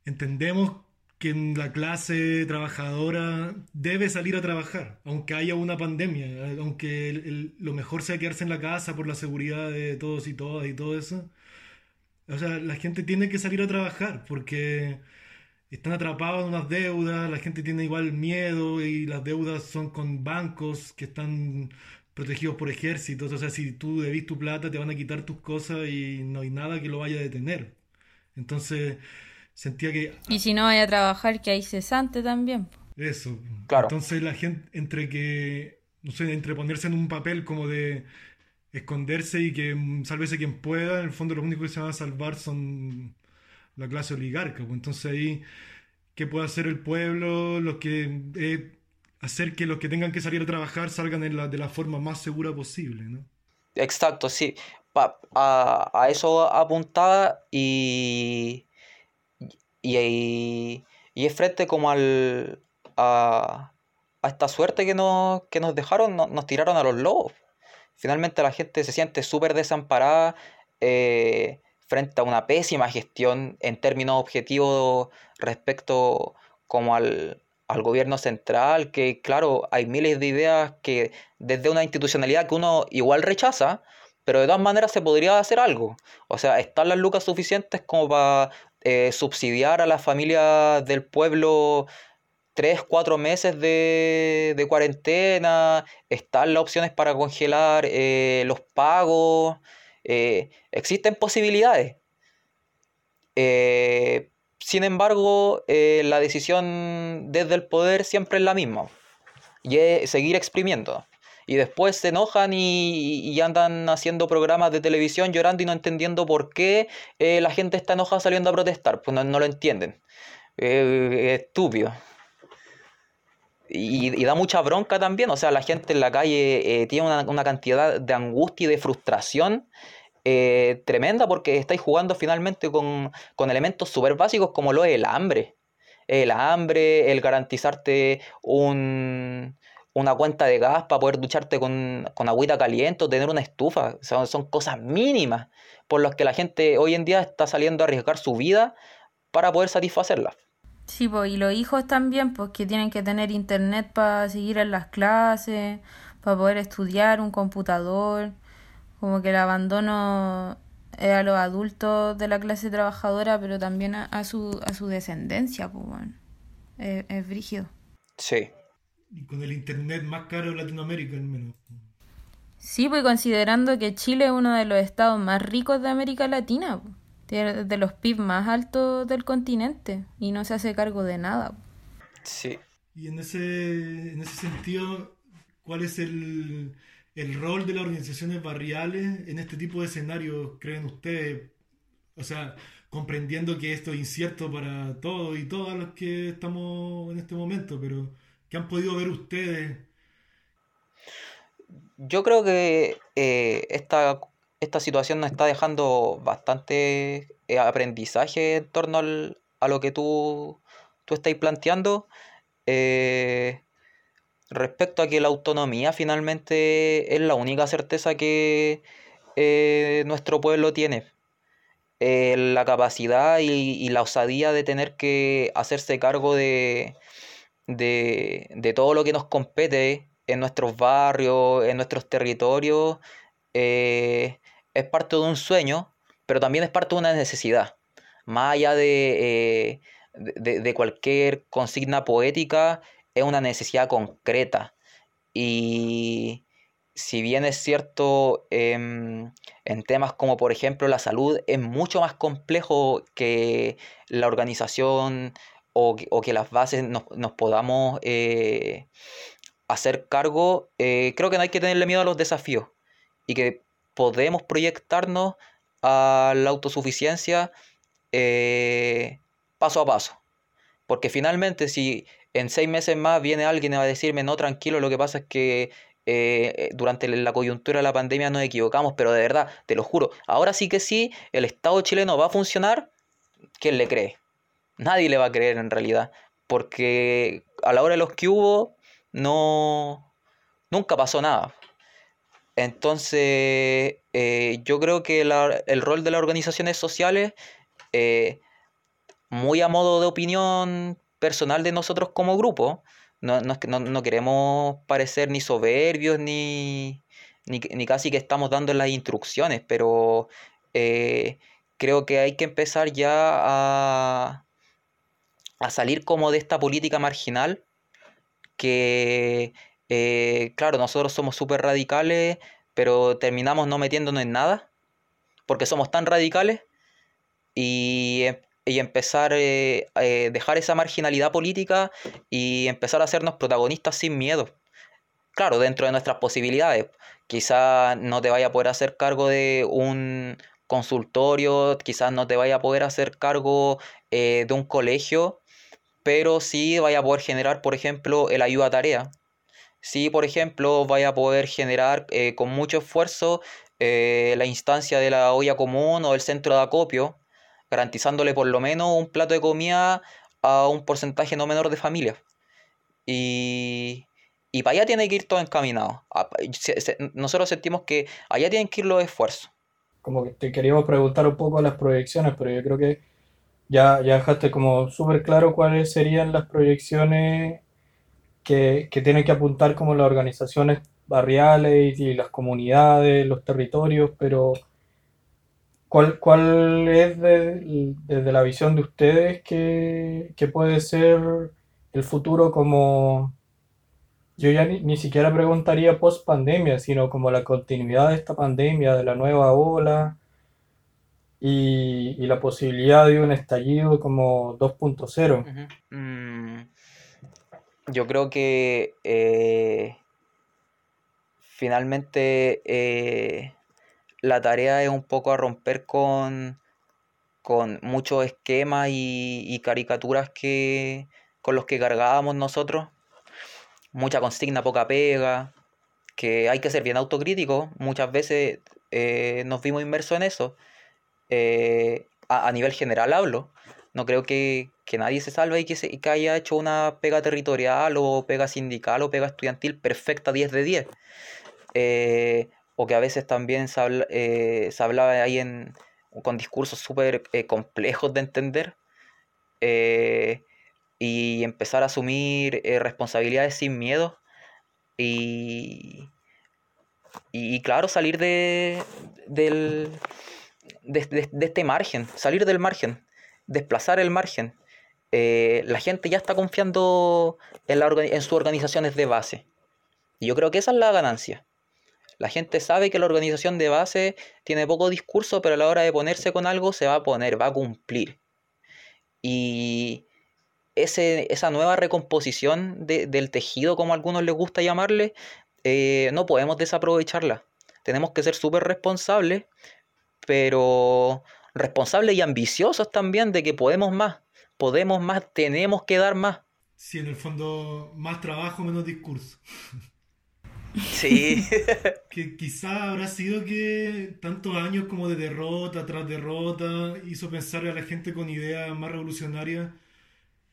entendemos que la clase trabajadora debe salir a trabajar, aunque haya una pandemia, aunque lo mejor sea quedarse en la casa por la seguridad de todos y todas y todo eso. O sea, la gente tiene que salir a trabajar porque están atrapados en unas deudas, la gente tiene igual miedo y las deudas son con bancos que están protegidos por ejércitos. O sea, si tú debís tu plata, te van a quitar tus cosas y no hay nada que lo vaya a detener. Entonces, sentía que... Y si no vaya a trabajar, que hay cesante también. Eso. Claro. Entonces la gente, entre que, no sé, entre ponerse en un papel como de esconderse y que mm, sálvese quien pueda, en el fondo lo único que se van a salvar son la clase oligarca. Pues. Entonces ahí, ¿qué puede hacer el pueblo? Los que, eh, hacer que los que tengan que salir a trabajar salgan de la forma más segura posible, ¿no? Exacto, sí. a, eso apuntaba y, y, y, es frente como al, a, a esta suerte que nos, que nos dejaron, nos tiraron a los lobos. Finalmente la gente se siente súper desamparada. Eh, frente a una pésima gestión en términos objetivos respecto como al, gobierno central, que claro, hay miles de ideas que desde una institucionalidad que uno igual rechaza, pero de todas maneras se podría hacer algo. O sea, están las lucas suficientes como para eh, subsidiar a las familias del pueblo tres, cuatro meses de, cuarentena, están las opciones para congelar eh, los pagos. Eh, existen posibilidades. Eh, sin embargo, la decisión desde el poder siempre es la misma. Y seguir exprimiendo. Y después se enojan y, andan haciendo programas de televisión llorando y no entendiendo por qué la gente está enojada saliendo a protestar. Pues no, lo entienden. es estúpido. Y, da mucha bronca también, o sea, la gente en la calle tiene una, una, cantidad de angustia y de frustración eh, tremenda porque estáis jugando finalmente con, elementos súper básicos como lo es el hambre. El hambre, el garantizarte un, una cuenta de gas para poder ducharte con, con agüita caliente o tener una estufa. Son, son cosas mínimas por las que la gente hoy en día está saliendo a arriesgar su vida para poder satisfacerla. Sí, pues, y los hijos también, pues que tienen que tener internet para seguir en las clases, para poder estudiar, un computador, como que el abandono es a los adultos de la clase trabajadora, pero también a, su, a su descendencia, pues bueno, es, es brígido. Sí, Y con el internet más caro de Latinoamérica, al menos. Sí, pues considerando que Chile es uno de los estados más ricos de América Latina, po. Tiene de los PIB más altos del continente y no se hace cargo de nada. sí. Y en ese, en ese sentido, ¿cuál es el, el rol de las organizaciones barriales en este tipo de escenarios, creen ustedes? O sea, comprendiendo que esto es incierto para todos y todas los que estamos en este momento, pero ¿qué han podido ver ustedes? Yo creo que eh, esta, esta situación nos está dejando bastante eh, aprendizaje en torno al- a lo que tú, tú estás planteando. Eh, respecto a que la autonomía finalmente es la única certeza que eh, nuestro pueblo tiene. La capacidad y, la osadía de tener que hacerse cargo de, de, de todo lo que nos compete en nuestros barrios, en nuestros territorios, es parte de un sueño, pero también es parte de una necesidad. Más allá de, eh, de, de- cualquier consigna poética, es una necesidad concreta. Y si bien es cierto, em, en temas como por ejemplo la salud, es mucho más complejo que la organización o o que las bases nos, nos podamos eh, hacer cargo, eh, creo que no hay que tenerle miedo a los desafíos y que podemos proyectarnos a la autosuficiencia eh, paso a paso. Porque finalmente si en seis meses más viene alguien a decirme, no, tranquilo, lo que pasa es que eh, durante la coyuntura de la pandemia nos equivocamos, pero de verdad, te lo juro, ahora sí que sí, el Estado chileno va a funcionar, ¿quién le cree? Nadie le va a creer en realidad, porque a la hora de los que hubo, no, nunca pasó nada. Entonces, eh, yo creo que la- el rol de las organizaciones sociales, eh, muy a modo de opinión personal de nosotros como grupo, no, no no- queremos parecer ni soberbios ni, ni, ni casi que estamos dando las instrucciones, pero eh, creo que hay que empezar ya a, a salir como de esta política marginal que, eh, claro, nosotros somos súper radicales, pero terminamos no metiéndonos en nada, porque somos tan radicales, y, em- y empezar a dejar esa marginalidad política y empezar a hacernos protagonistas sin miedo. Claro, dentro de nuestras posibilidades. Quizás no te vaya a poder hacer cargo de un consultorio, quizás no te vaya a poder hacer cargo eh, de un colegio, pero sí vaya a poder generar, por ejemplo, el ayuda a tarea. Sí, por ejemplo, vaya a poder generar eh, con mucho esfuerzo eh, la instancia de la olla común o el centro de acopio, garantizándole por lo menos un plato de comida a un porcentaje no menor de familias. Y, y para allá tiene que ir todo encaminado. A- se- se- Nosotros sentimos que allá tienen que ir los esfuerzos. Como que te queríamos preguntar un poco las proyecciones, pero yo creo que ya, ya dejaste como súper claro cuáles serían las proyecciones que, que tienen que apuntar como las organizaciones barriales y las comunidades, los territorios, pero ¿cuál, cuál es de- desde la visión de ustedes que, que puede ser el futuro como, yo ya ni, ni siquiera preguntaría post pandemia, sino como la continuidad de esta pandemia, de la nueva ola y, y la posibilidad de un estallido como 2.0? Ujú. Mm, yo creo que eh, finalmente eh, la tarea es un poco a romper con, con muchos esquemas y, caricaturas que, con los que cargábamos nosotros. Mucha consigna, poca pega, que hay que ser bien autocrítico. Muchas veces eh, nos vimos inmersos en eso. A nivel general hablo. No creo que, nadie se salve y que, se, que haya hecho una pega territorial o pega sindical o pega estudiantil perfecta 10 de 10. Eh, o que a veces también se, eh, hablaba ahí en, con discursos súper complejos de entender y empezar a asumir responsabilidades sin miedo y, y, claro, salir de, del, de, este margen, salir del margen, desplazar el margen. Eh, la gente ya está confiando en, la, en sus organizaciones de base. Y yo creo que esa es la ganancia. La gente sabe que la organización de base tiene poco discurso, pero a la hora de ponerse con algo se va a poner, va a cumplir. Y ese, esa nueva recomposición del tejido, como a algunos les gusta llamarle, eh, no podemos desaprovecharla. Tenemos que ser súper responsables, pero responsables y ambiciosos también de que podemos más, podemos más, tenemos que dar más. Sí, en el fondo, más trabajo, menos discurso. Sí. que quizá habrá sido que tantos años como de derrota tras derrota hizo pensar a la gente con ideas más revolucionarias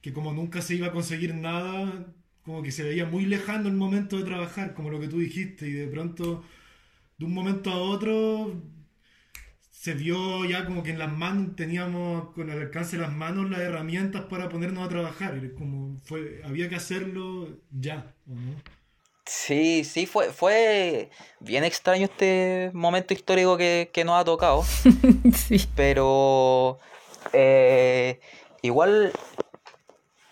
que como nunca se iba a conseguir nada, como que se veía muy lejano el momento de trabajar, como lo que tú dijiste, y de pronto, de un momento a otro, se vio ya como que en las manos teníamos con el alcance de las manos las herramientas para ponernos a trabajar, como fue, había que hacerlo ya, Sí, sí, fue, fue bien extraño este momento histórico que, nos ha tocado. sí. Pero eh, igual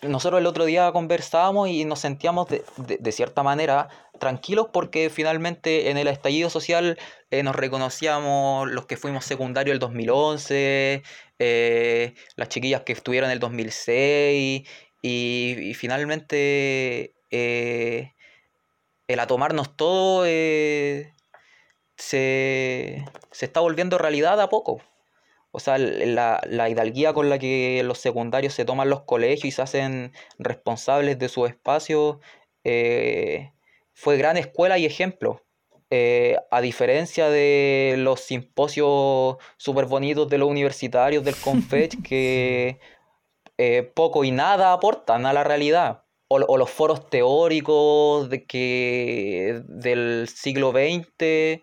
nosotros el otro día conversábamos y nos sentíamos de, cierta manera tranquilos porque finalmente en el estallido social eh, nos reconocíamos los que fuimos secundarios el 2011, eh, las chiquillas que estuvieron en el 2006 y, finalmente eh, el a tomarnos todo se, se está volviendo realidad a poco. O sea, la, la, hidalguía con la que los secundarios se toman los colegios y se hacen responsables de su espacio eh, fue gran escuela y ejemplo. Eh, a diferencia de los simposios súper bonitos de los universitarios del Confech que eh, poco y nada aportan a la realidad. O, o los foros teóricos de que, del siglo XX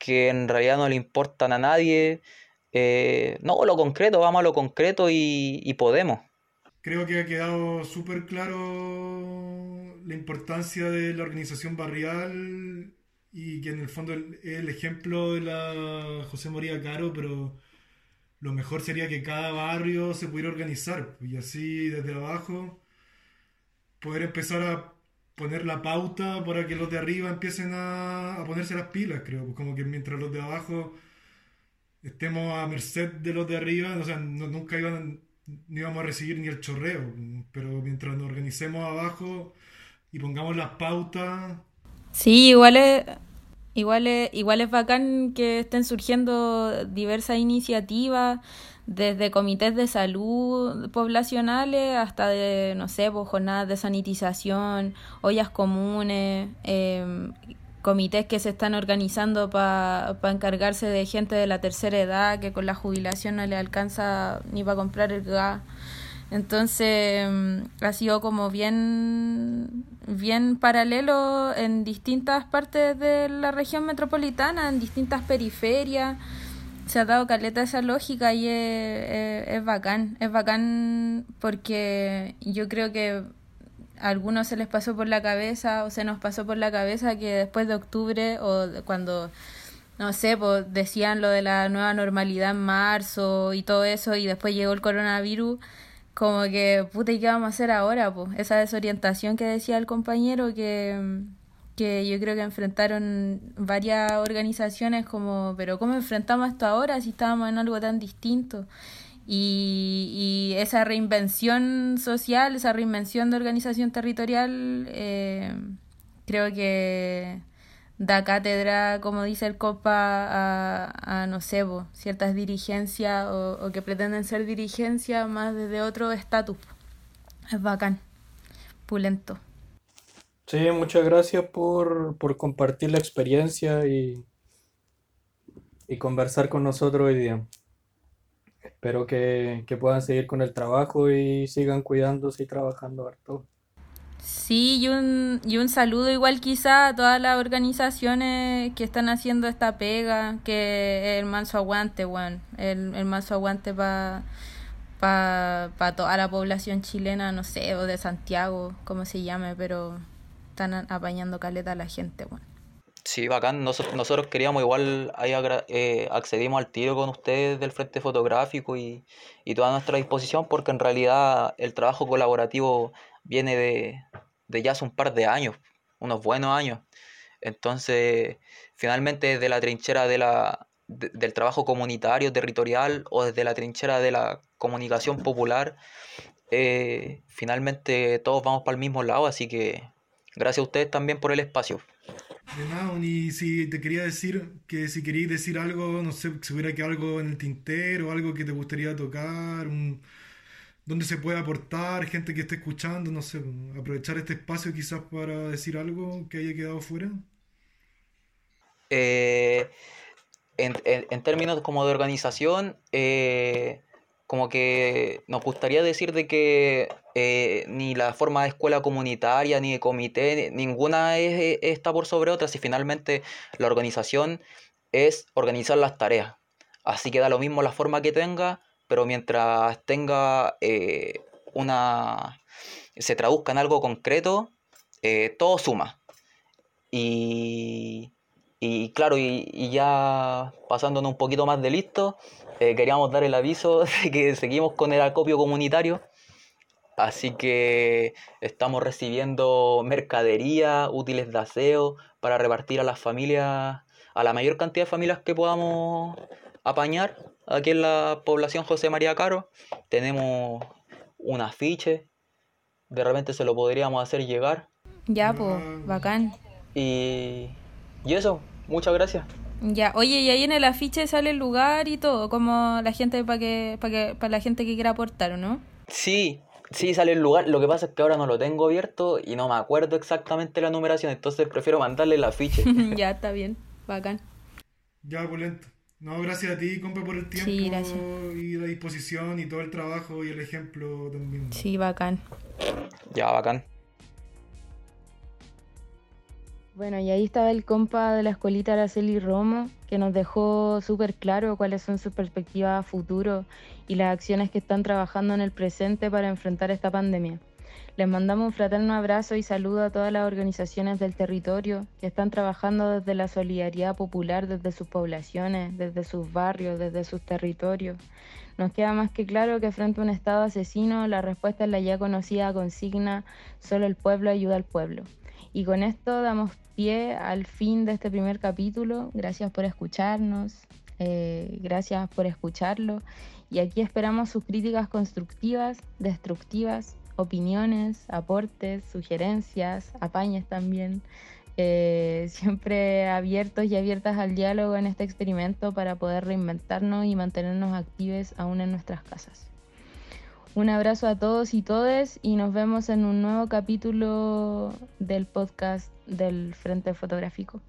que en realidad no le importan a nadie. Eh, no, lo concreto, vamos a lo concreto y, podemos. Creo que ha quedado súper claro la importancia de la organización barrial y que en el fondo es el ejemplo de la José María Caro, pero lo mejor sería que cada barrio se pudiera organizar y así desde abajo poder empezar a poner la pauta para que los de arriba empiecen a, a ponerse las pilas, creo, como que mientras los de abajo estemos a merced de los de arriba, o sea, nunca iban, ni íbamos a recibir ni el chorreo, pero mientras nos organicemos abajo y pongamos las pautas. Sí, igual es, igual igual es bacán que estén surgiendo diversas iniciativas, desde comités de salud poblacionales hasta de, no sé, pues, jornadas de sanitización, ollas comunes, eh, comités que se están organizando para encargarse de gente de la tercera edad que con la jubilación no le alcanza ni para comprar el gas. Entonces mm, ha sido como bien, bien paralelo en distintas partes de la región metropolitana, en distintas periferias. Se ha dado caleta esa lógica y es, es bacán. Es bacán porque yo creo que algunos se les pasó por la cabeza o se nos pasó por la cabeza que después de octubre o cuando, no sé, pues decían lo de la nueva normalidad en marzo y todo eso y después llegó el coronavirus, como que, puta, ¿y qué vamos a hacer ahora? Pues esa desorientación que decía el compañero que, que yo creo que enfrentaron varias organizaciones como, pero ¿cómo enfrentamos esto ahora si estábamos en algo tan distinto? Y, esa reinvención social, esa reinvención de organización territorial, eh, creo que da cátedra, como dice el COPA, a, a no sé, ciertas dirigencias o, que pretenden ser dirigencias más desde otro estatus. Es bacán, pulento. Sí, muchas gracias por, por compartir la experiencia y, y conversar con nosotros hoy día. Espero que, que puedan seguir con el trabajo y sigan cuidándose y trabajando harto. Sí, y un, y un saludo igual quizá a todas las organizaciones que están haciendo esta pega, que el manso aguante, bueno, el, el manso aguante para pa, toda la población chilena, no sé, o de Santiago, como se llame, pero están apañando caleta a la gente, bueno. Sí, bacán. Nosotros, nosotros queríamos igual, ahí eh, accedimos al tiro con ustedes del Frente Fotográfico y, y toda nuestra disposición, porque en realidad el trabajo colaborativo viene de, de ya hace un par de años, unos buenos años. Entonces, finalmente desde la trinchera de la, del trabajo comunitario, territorial o desde la trinchera de la comunicación popular, eh, finalmente todos vamos para el mismo lado, así que gracias a ustedes también por el espacio. De nada, y si te quería decir que si querías decir algo, no sé, si hubiera que algo en el tintero, algo que te gustaría tocar, un, donde se puede aportar, gente que esté escuchando, no sé, aprovechar este espacio quizás para decir algo que haya quedado fuera. Eh, en, términos como de organización, eh, como que nos gustaría decir de que eh, ni la forma de escuela comunitaria, ni de comité, ninguna está por sobre otra, si finalmente la organización es organizar las tareas. Así que da lo mismo la forma que tenga, pero mientras tenga eh, una. se traduzca en algo concreto, eh, todo suma. Y, y claro, y, ya pasándonos un poquito más de listo, eh, queríamos dar el aviso de que seguimos con el acopio comunitario. Así que estamos recibiendo mercadería, útiles de aseo para repartir a las familias, a la mayor cantidad de familias que podamos apañar aquí en la población José María Caro. Tenemos un afiche, de repente se lo podríamos hacer llegar. Ya, pues, bacán. Y, y eso, muchas gracias. Ya, oye, y ahí en el afiche sale el lugar y todo, como la gente para que, para que, para la gente que quiera aportar, ¿o no? Sí, sí sale el lugar. Lo que pasa es que ahora no lo tengo abierto y no me acuerdo exactamente la numeración, entonces prefiero mandarle el afiche. ya, está bien, bacán. Ya, Pulento. No, gracias a ti, compa, por el tiempo y la disposición y todo el trabajo y el ejemplo también. Sí, bacán. Ya, bacán. Bueno, y ahí estaba el compa de la escuelita Araceli Romo, que nos dejó súper claro cuáles son sus perspectivas a futuro y las acciones que están trabajando en el presente para enfrentar esta pandemia. Les mandamos un fraterno abrazo y saludo a todas las organizaciones del territorio que están trabajando desde la solidaridad popular, desde sus poblaciones, desde sus barrios, desde sus territorios. Nos queda más que claro que frente a un Estado asesino, la respuesta es la ya conocida consigna, solo el pueblo ayuda al pueblo. Y con esto damos pie al fin de este primer capítulo. Gracias por escucharnos, eh, gracias por escucharlo. Y aquí esperamos sus críticas constructivas, destructivas opiniones, aportes, sugerencias, apañes también. Eh, siempre abiertos y abiertas al diálogo en este experimento para poder reinventarnos y mantenernos activos aún en nuestras casas. Un abrazo a todos y todes y nos vemos en un nuevo capítulo del podcast del Frente Fotográfico.